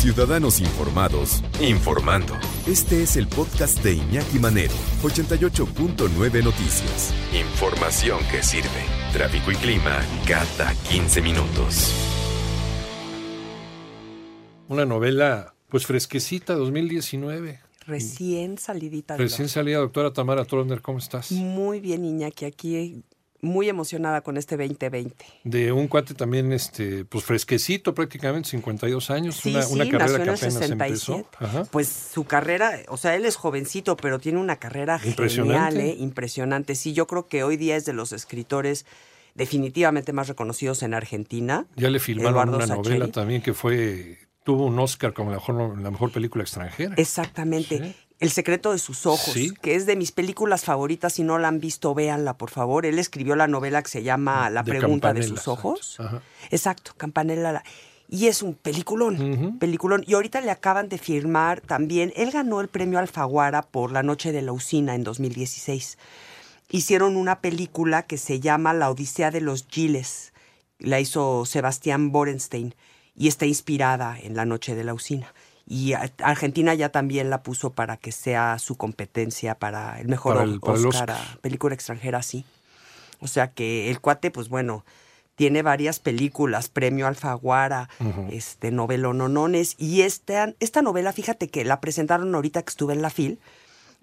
Ciudadanos informados, informando. Este es el podcast de Iñaki Manero, 88.9 Noticias. Información que sirve. Tráfico y clima cada 15 minutos. Una novela, pues fresquecita, 2019. Recién salidita. de Recién salida, doctora Tamara Troner, ¿cómo estás? Muy bien, Iñaki, aquí muy emocionada con este 2020. De un cuate también, este, pues fresquecito prácticamente, 52 años, Sí, una, sí, una carrera nació que en el apenas 67. empezó. Ajá. Pues su carrera, o sea, él es jovencito, pero tiene una carrera Impresionante. genial, ¿eh? impresionante. Sí, yo creo que hoy día es de los escritores definitivamente más reconocidos en Argentina. Ya le filmaron Eduardo una Sacheri. novela también que fue, tuvo un Oscar como la mejor, la mejor película extranjera. Exactamente. Sí. El secreto de sus ojos, Sí. que es de mis películas favoritas. Si no la han visto, véanla, por favor. Él escribió la novela que se llama La De pregunta de sus ojos. exacto. Exacto, Campanella. la- Y es un peliculón, peliculón. Y ahorita le acaban de firmar también, él ganó el premio Alfaguara por La Noche de la Usina en 2016. Hicieron una película que se llama La Odisea de los Giles. La hizo Sebastián Borenstein y está inspirada en La Noche de la Usina. Y Argentina ya también la puso para que sea su competencia para el mejor Para el- para el Oscar, a película extranjera, sí. O sea que el cuate, pues bueno, tiene varias películas, premio Alfaguara, este, novelononones. Y esta, esta novela, fíjate que la presentaron ahorita que estuve en la FIL.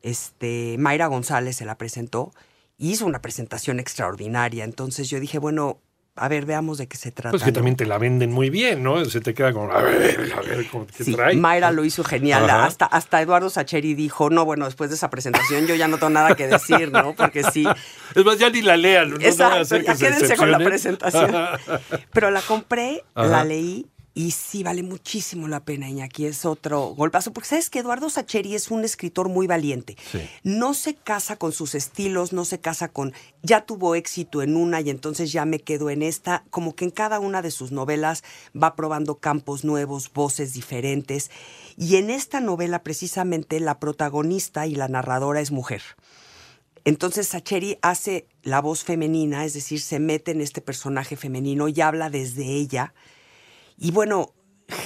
Este, Mayra González se la presentó. y Hizo una presentación extraordinaria. Entonces yo dije, bueno, a ver, veamos de qué se trata. Pues que también te la venden muy bien, ¿no? Se te queda como, a ver, a ver, ¿cómo- ¿qué Sí, trae? Mayra lo hizo genial. Ajá. Hasta, hasta Eduardo Sacheri dijo, no, bueno, después de esa presentación yo ya no tengo nada que decir, ¿no? Porque sí. Es más, ya ni la lean. No, Exacto, ya que se quédense con la presentación. Pero la compré, Ajá. la leí y sí vale muchísimo la pena, Iñaki. Es otro golpazo. Porque sabes que Eduardo Sacheri es un escritor muy valiente. Sí. No se casa con sus estilos, no se casa con. Ya tuvo éxito en una y entonces ya me quedo en esta. Como que en cada una de sus novelas va probando campos nuevos, voces diferentes. Y en esta novela, precisamente, la protagonista y la narradora es mujer. Entonces Sacheri hace la voz femenina, es decir, se mete en este personaje femenino y habla desde ella. Y bueno,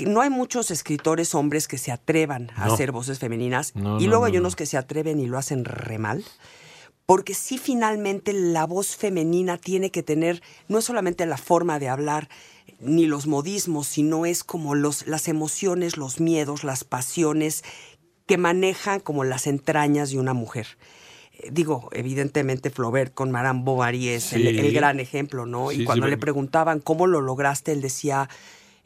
no hay muchos escritores hombres que se atrevan a No. hacer voces femeninas. No, y luego no, hay no. unos que se atreven y lo hacen re mal. Porque sí, finalmente la voz femenina tiene que tener no solamente la forma de hablar ni los modismos, sino es como los, las emociones, los miedos, las pasiones que manejan como las entrañas de una mujer. Eh, Digo, evidentemente Flaubert con Madame Bovary es el, Sí. el gran ejemplo, ¿no? Sí, y cuando sí, le preguntaban cómo lo lograste, él decía,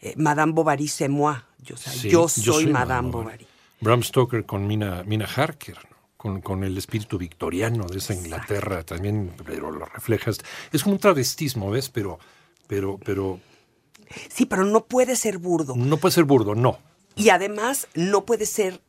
eh, Madame Bovary c'est moi. Yo, o sea, Sí, yo soy, Madame Bovary. Bram Stoker con Mina, Mina Harker, ¿no? con, con el espíritu victoriano de esa Inglaterra también, pero lo reflejas. Es como un travestismo, ¿ves? Pero, pero, pero Sí, pero no puede ser burdo. no puede ser burdo, no. Y además no puede ser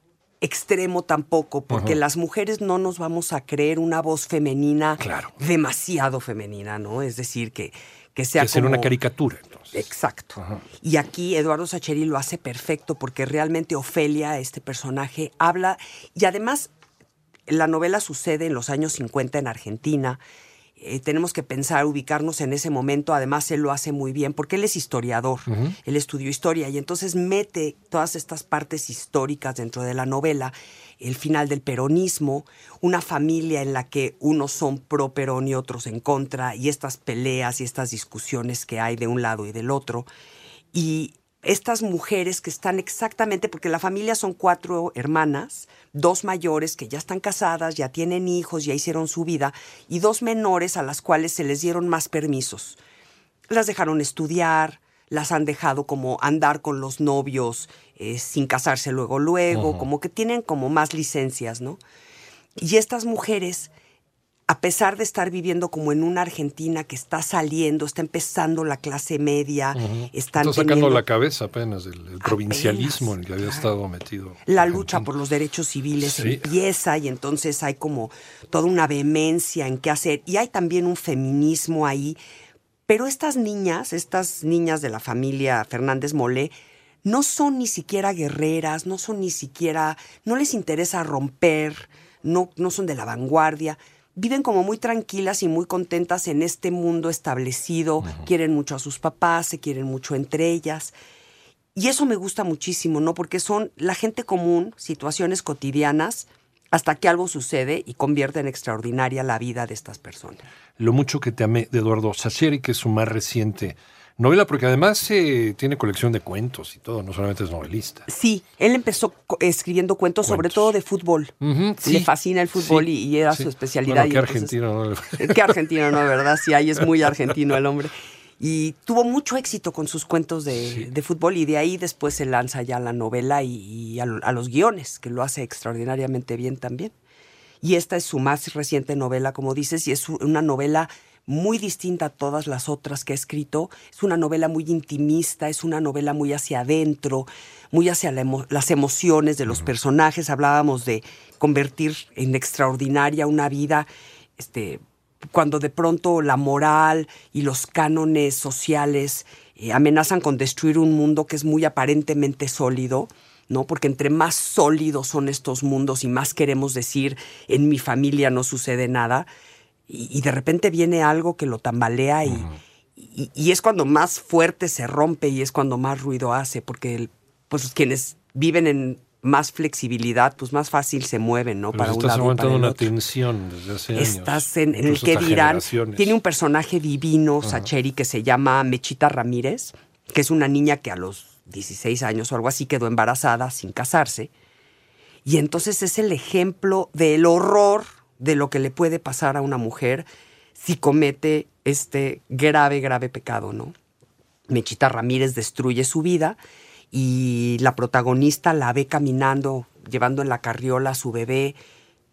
extremo tampoco, porque las mujeres no nos vamos a creer una voz femenina Claro. demasiado femenina, ¿no? Es decir, que, que sea Que ser una como- caricatura, entonces. Exacto. Y aquí Eduardo Sacheri lo hace perfecto porque realmente Ofelia, este personaje, habla y además la novela sucede en los años 50 en Argentina. Eh, tenemos que pensar, ubicarnos en ese momento. Además, él lo hace muy bien porque él es historiador. Él estudió historia y entonces mete todas estas partes históricas dentro de la novela. El final del peronismo, una familia en la que unos son pro Perón y otros en contra, y estas peleas y estas discusiones que hay de un lado y del otro. Y estas mujeres que están exactamente, porque la familia son cuatro hermanas, dos mayores que ya están casadas, ya tienen hijos, ya hicieron su vida, y dos menores a las cuales se les dieron más permisos. Las dejaron estudiar, las han dejado como andar con los novios eh, sin casarse luego, luego, como que tienen como más licencias, ¿no? Y estas mujeres a pesar de estar viviendo como en una Argentina que está saliendo, está empezando la clase media, están Está sacando teniendo la cabeza apenas del el provincialismo en el que había claro. estado metido. la Argentina. lucha por los derechos civiles Sí. empieza y entonces hay como toda una vehemencia en qué hacer y hay también un feminismo ahí. Pero estas niñas, estas niñas de la familia Fernández Molé, no son ni siquiera guerreras, no son ni siquiera, no les interesa romper, no, no son de la vanguardia. Viven como muy tranquilas y muy contentas en este mundo establecido, quieren mucho a sus papás, se quieren mucho entre ellas. Y eso me gusta muchísimo, ¿no? Porque son la gente común, situaciones cotidianas, hasta que algo sucede y convierte en extraordinaria la vida de estas personas. Lo mucho que te amé de Eduardo Sacheri, que es su más reciente novela, porque además eh, tiene colección de cuentos y todo, no solamente es novelista. Sí, él empezó escribiendo cuentos, sobre todo de fútbol. Sí. Le fascina el fútbol Sí, y, y era sí. su especialidad. Bueno, y qué entonces- argentino, ¿no? Qué argentino, ¿no? ¿Verdad? Sí, ahí es muy argentino el hombre. Y tuvo mucho éxito con sus cuentos de, de fútbol y de ahí después se lanza ya la novela y, y a, a los guiones, que lo hace extraordinariamente bien también. Y esta es su más reciente novela, como dices, y es una novela muy distinta a todas las otras que ha escrito. Es una novela muy intimista, es una novela muy hacia adentro, muy hacia la emo- las emociones de los personajes. Hablábamos de convertir en extraordinaria una vida, este, cuando de pronto la moral y los cánones sociales eh, amenazan con destruir un mundo que es muy aparentemente sólido. ¿no? Porque entre más sólidos son estos mundos y más queremos decir, en mi familia no sucede nada, y, y de repente viene algo que lo tambalea y, y- y es cuando más fuerte se rompe y es cuando más ruido hace, porque el- pues quienes viven en más flexibilidad, pues más fácil se mueven, ¿no? Pero para un estás lado y para el una otro. tensión desde hace años. Estás en, en el que dirán. Tiene un personaje divino, Sacheri, que se llama Mechita Ramírez, que es una niña que a los 16 años o algo así quedó embarazada sin casarse. Y entonces es el ejemplo del horror de lo que le puede pasar a una mujer si comete este grave, grave pecado, ¿no? Mechita Ramírez destruye su vida y la protagonista la ve caminando, llevando en la carriola a su bebé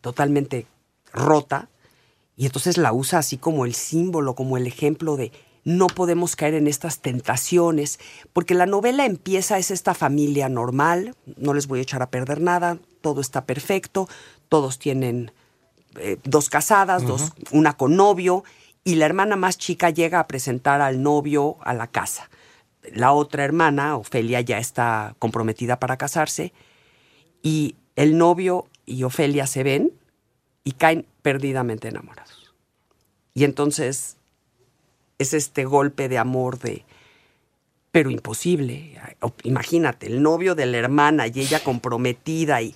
totalmente rota, y entonces la usa así como el símbolo, como el ejemplo de no podemos caer en estas tentaciones, porque la novela empieza, es esta familia normal, no les voy a echar a perder nada, todo está perfecto, todos tienen eh, dos casadas, dos, una con novio, y la hermana más chica llega a presentar al novio a la casa. La otra hermana, Ofelia, ya está comprometida para casarse, y el novio y Ofelia se ven y caen perdidamente enamorados. Y entonces es este golpe de amor de, pero imposible. Imagínate, el novio de la hermana y ella comprometida y,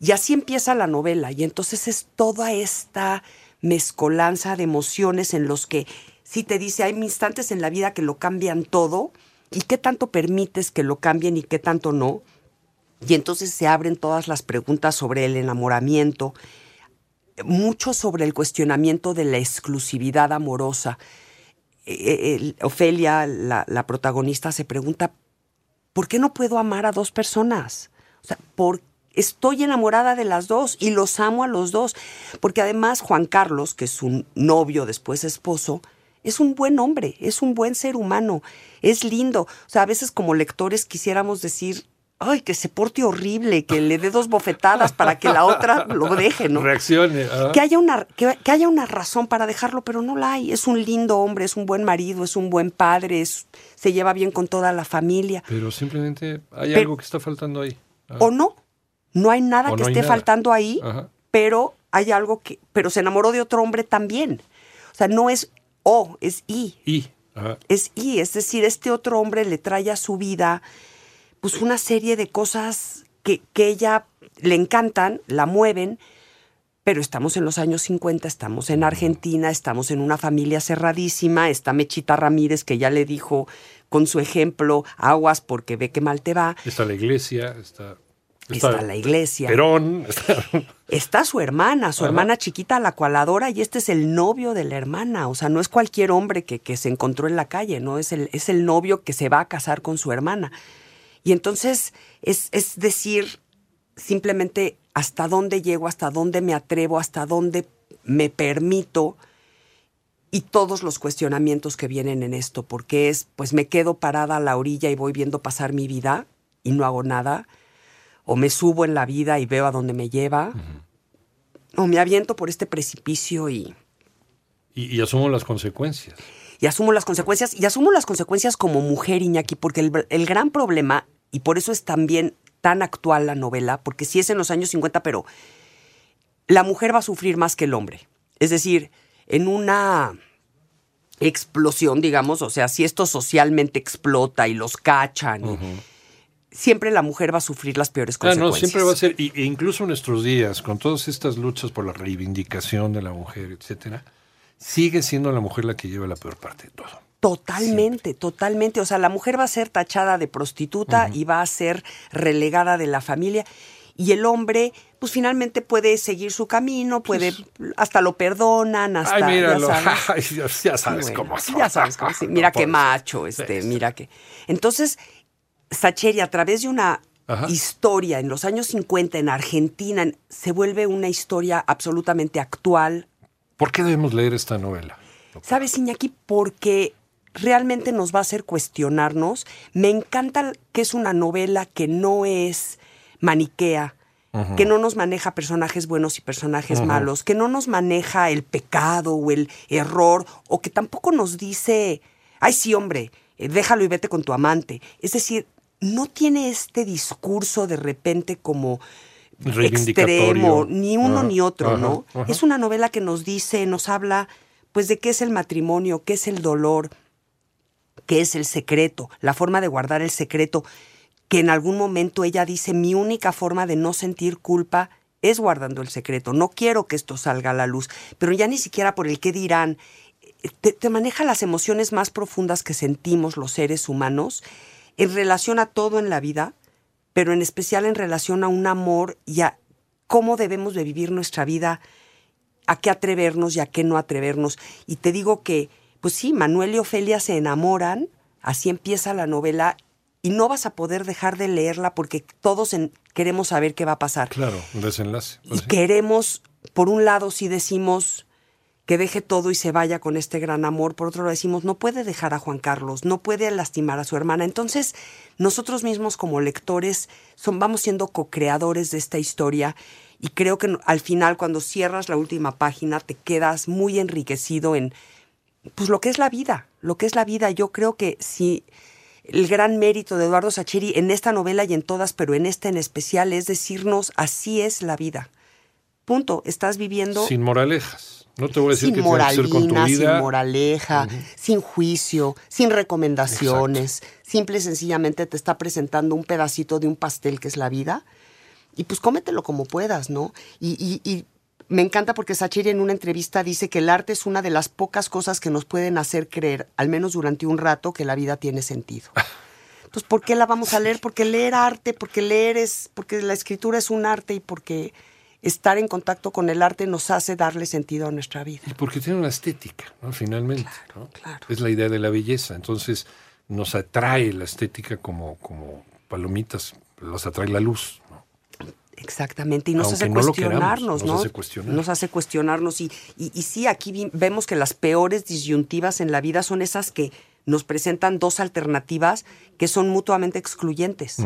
y así empieza la novela. Y entonces es toda esta mezcolanza de emociones en los que sí te dice, hay instantes en la vida que lo cambian todo y qué tanto permites que lo cambien y qué tanto no. Y entonces se abren todas las preguntas sobre el enamoramiento, mucho sobre el cuestionamiento de la exclusividad amorosa. Eh, el- Ofelia, la, la protagonista, se pregunta, ¿por qué no puedo amar a dos personas? O sea, ¿por Estoy enamorada de las dos y los amo a los dos. Porque además Juan Carlos, que es su novio, después esposo, es un buen hombre, es un buen ser humano, es lindo. O sea, a veces como lectores quisiéramos decir, ay, que se porte horrible, que le dé dos bofetadas para que la otra lo deje, ¿no? Reaccione. ah. que haya una que, que haya una razón para dejarlo, pero no la hay. Es un lindo hombre, es un buen marido, es un buen padre, es- se lleva bien con toda la familia. Pero simplemente hay Pero- algo que está faltando ahí. Ah. O no, no hay nada O que no esté nada. faltando ahí, Ajá. pero hay algo que, pero se enamoró de otro hombre también. O sea, no es o, es. Y. ajá. Es y, es decir, este otro hombre le trae a su vida pues una serie de cosas que, que ella le encantan, la mueven, pero estamos en los años 50, estamos en Argentina, estamos en una familia cerradísima, está Mechita Ramírez que ya le dijo con su ejemplo, aguas porque ve que mal te va, Está la iglesia, está. Está la iglesia. Perón. está- Está su hermana, su Ajá. hermana chiquita, la cual adora, y este es el novio de la hermana. O sea, no es cualquier hombre que, que se encontró en la calle, ¿no? Es el, es el novio que se va a casar con su hermana. Y entonces es, es decir, simplemente hasta dónde llego, hasta dónde me atrevo, hasta dónde me permito y todos los cuestionamientos que vienen en esto, porque es, pues me quedo parada a la orilla y voy viendo pasar mi vida y no hago nada, o me subo en la vida y veo a dónde me lleva, o me aviento por este precipicio y, Y, y asumo las consecuencias. y asumo las consecuencias, y asumo las consecuencias como mujer, Iñaki, porque el, el gran problema, y por eso es también tan actual la novela, porque sí es en los años 50, pero la mujer va a sufrir más que el hombre. Es decir, en una explosión, digamos, o sea, si esto socialmente explota y los cachan, siempre la mujer va a sufrir las peores Ah, no, consecuencias. siempre va a ser, y- e incluso en nuestros días, con todas estas luchas por la reivindicación de la mujer, etcétera, sigue siendo la mujer la que lleva la peor parte de todo. Totalmente, totalmente. O sea, la mujer va a ser tachada de prostituta y va a ser relegada de la familia. Y el hombre, pues finalmente puede seguir su camino, puede, hasta lo perdonan, hasta. Ay, míralo, ya sabes. ay, ya, ya sabes Sí, bueno, cómo son. Ya sabes cómo sí. Mira qué macho, este, Sí, mira que. Entonces, Sacheri, a través de una Ajá. historia en los años 50 en Argentina, en- se vuelve una historia absolutamente actual, ¿Por qué debemos leer esta novela? ¿Sabes, Iñaki? Porque realmente nos va a hacer cuestionarnos. Me encanta que es una novela que no es maniquea, que no nos maneja personajes buenos y personajes malos, que no nos maneja el pecado o el error, o que tampoco nos dice, ay sí, hombre, eh, déjalo y vete con tu amante. Es decir, no tiene este discurso de repente como extremo, ni uno Ajá, ni otro, ajá, ¿no? ajá. Es una novela que nos dice, nos habla, pues, de qué es el matrimonio, qué es el dolor, qué es el secreto, la forma de guardar el secreto, que en algún momento ella dice, mi única forma de no sentir culpa es guardando el secreto, no quiero que esto salga a la luz, pero ya ni siquiera por el qué dirán, te, te maneja las emociones más profundas que sentimos los seres humanos en relación a todo en la vida, pero en especial en relación a un amor y a cómo debemos de vivir nuestra vida, a qué atrevernos y a qué no atrevernos. Y te digo que, pues sí, Manuel y Ofelia se enamoran, así empieza la novela, y no vas a poder dejar de leerla porque todos en- queremos saber qué va a pasar. Claro, un desenlace. Y Pues sí. queremos, por un lado, si decimos que deje todo y se vaya con este gran amor, por otro lado decimos, no puede dejar a Juan Carlos, no puede lastimar a su hermana. Entonces, nosotros mismos como lectores son, vamos siendo co-creadores de esta historia y creo que al final, cuando cierras la última página, te quedas muy enriquecido en pues lo que es la vida, lo que es la vida. Yo creo que si el gran mérito de Eduardo Sacheri en esta novela y en todas, pero en esta en especial, es decirnos así es la vida. Punto. Estás viviendo Sin moralejas. No te voy a decir sin que con tu moralina, vida. sin moraleja, sin juicio, sin recomendaciones. Simple y sencillamente te está presentando un pedacito de un pastel que es la vida. Y pues cómetelo como puedas, ¿no? Y, y- y me encanta porque Sacheri en una entrevista dice que el arte es una de las pocas cosas que nos pueden hacer creer, al menos durante un rato, que la vida tiene sentido. Entonces, ¿por qué la vamos a leer? Porque leer arte, porque leer es, porque la escritura es un arte y porque estar en contacto con el arte nos hace darle sentido a nuestra vida. Y porque tiene una estética, ¿no? Finalmente. ¿no? claro. Es la idea de la belleza. Entonces, nos atrae la estética como, como palomitas, los atrae la luz. ¿no? Exactamente, y nos Aunque hace no cuestionarnos, queramos, ¿no? nos hace cuestionar. Nos hace cuestionarnos y, y, y sí, aquí vi- vemos que las peores disyuntivas en la vida son esas que nos presentan dos alternativas que son mutuamente excluyentes.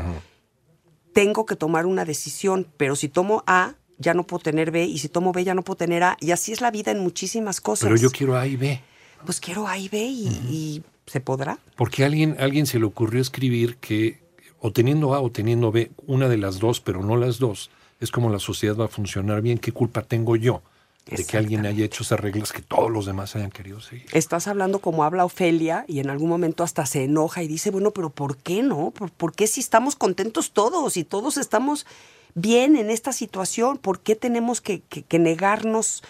Tengo que tomar una decisión, pero si tomo A, ya no puedo tener B, y si tomo B, ya no puedo tener A, y así es la vida en muchísimas cosas. Pero yo quiero A y B. Pues quiero A y B, y, y ¿se podrá? Porque a alguien, a alguien se le ocurrió escribir que o teniendo A o teniendo B, una de las dos, pero no las dos, es como la sociedad va a funcionar bien. ¿Qué culpa tengo yo de que alguien haya hecho esas reglas que todos los demás hayan querido seguir? Estás hablando como habla Ofelia y en algún momento hasta se enoja y dice, bueno, pero ¿por qué no? ¿Por, por qué si estamos contentos todos y todos estamos bien en esta situación? ¿Por qué tenemos que, que- que negarnos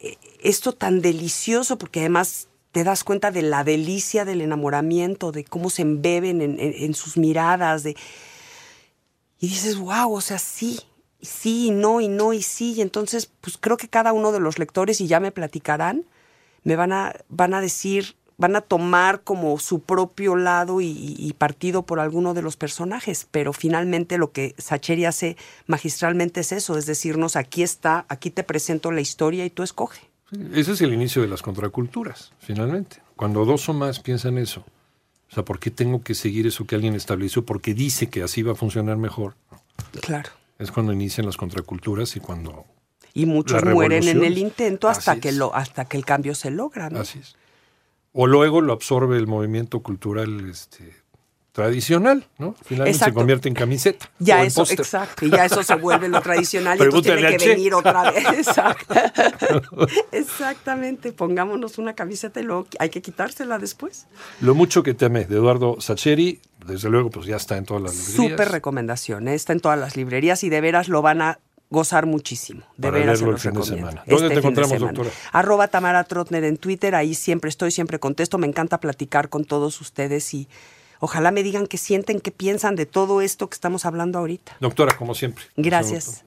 eh, esto tan delicioso? Porque además te das cuenta de la delicia del enamoramiento, de cómo se embeben en, en- en sus miradas, de... Y dices, wow, o sea, sí, sí, y no, y no, y sí. Y entonces, pues creo que cada uno de los lectores, y ya me platicarán, me van a, van a decir, van a tomar como su propio lado y, y partido por alguno de los personajes, pero finalmente lo que Sacheri hace magistralmente es eso, es decirnos, aquí está, aquí te presento la historia y tú escoge. Ese es el inicio de las contraculturas, finalmente. Cuando dos o más piensan eso, o sea, ¿por qué tengo que seguir eso que alguien estableció? Porque dice que así va a funcionar mejor. Claro. Es cuando inician las contraculturas y cuando... Y muchos mueren en el intento hasta que, lo, hasta que el cambio se logra. ¿no? Así es. O luego lo absorbe el movimiento cultural este, tradicional, ¿no? Finalmente se convierte en camiseta. Ya eso, exacto, y ya eso se vuelve lo tradicional y entonces tiene que venir otra vez. Exacto. Exactamente, pongámonos una camiseta y luego hay que quitársela después. Lo mucho que te amé, de Eduardo Sacheri, desde luego, pues ya está en todas las librerías. Súper recomendación, ¿eh? está en todas las librerías y de veras lo van a gozar muchísimo. De Para veras se leerlo el los fin de recomiendo. semana. ¿Dónde te fin de encontramos, doctora? Arroba Tamara Trotner en Twitter, ahí siempre estoy, siempre contesto, me encanta platicar con todos ustedes y ojalá me digan qué sienten, qué piensan de todo esto que estamos hablando ahorita. Doctora, como siempre. Gracias.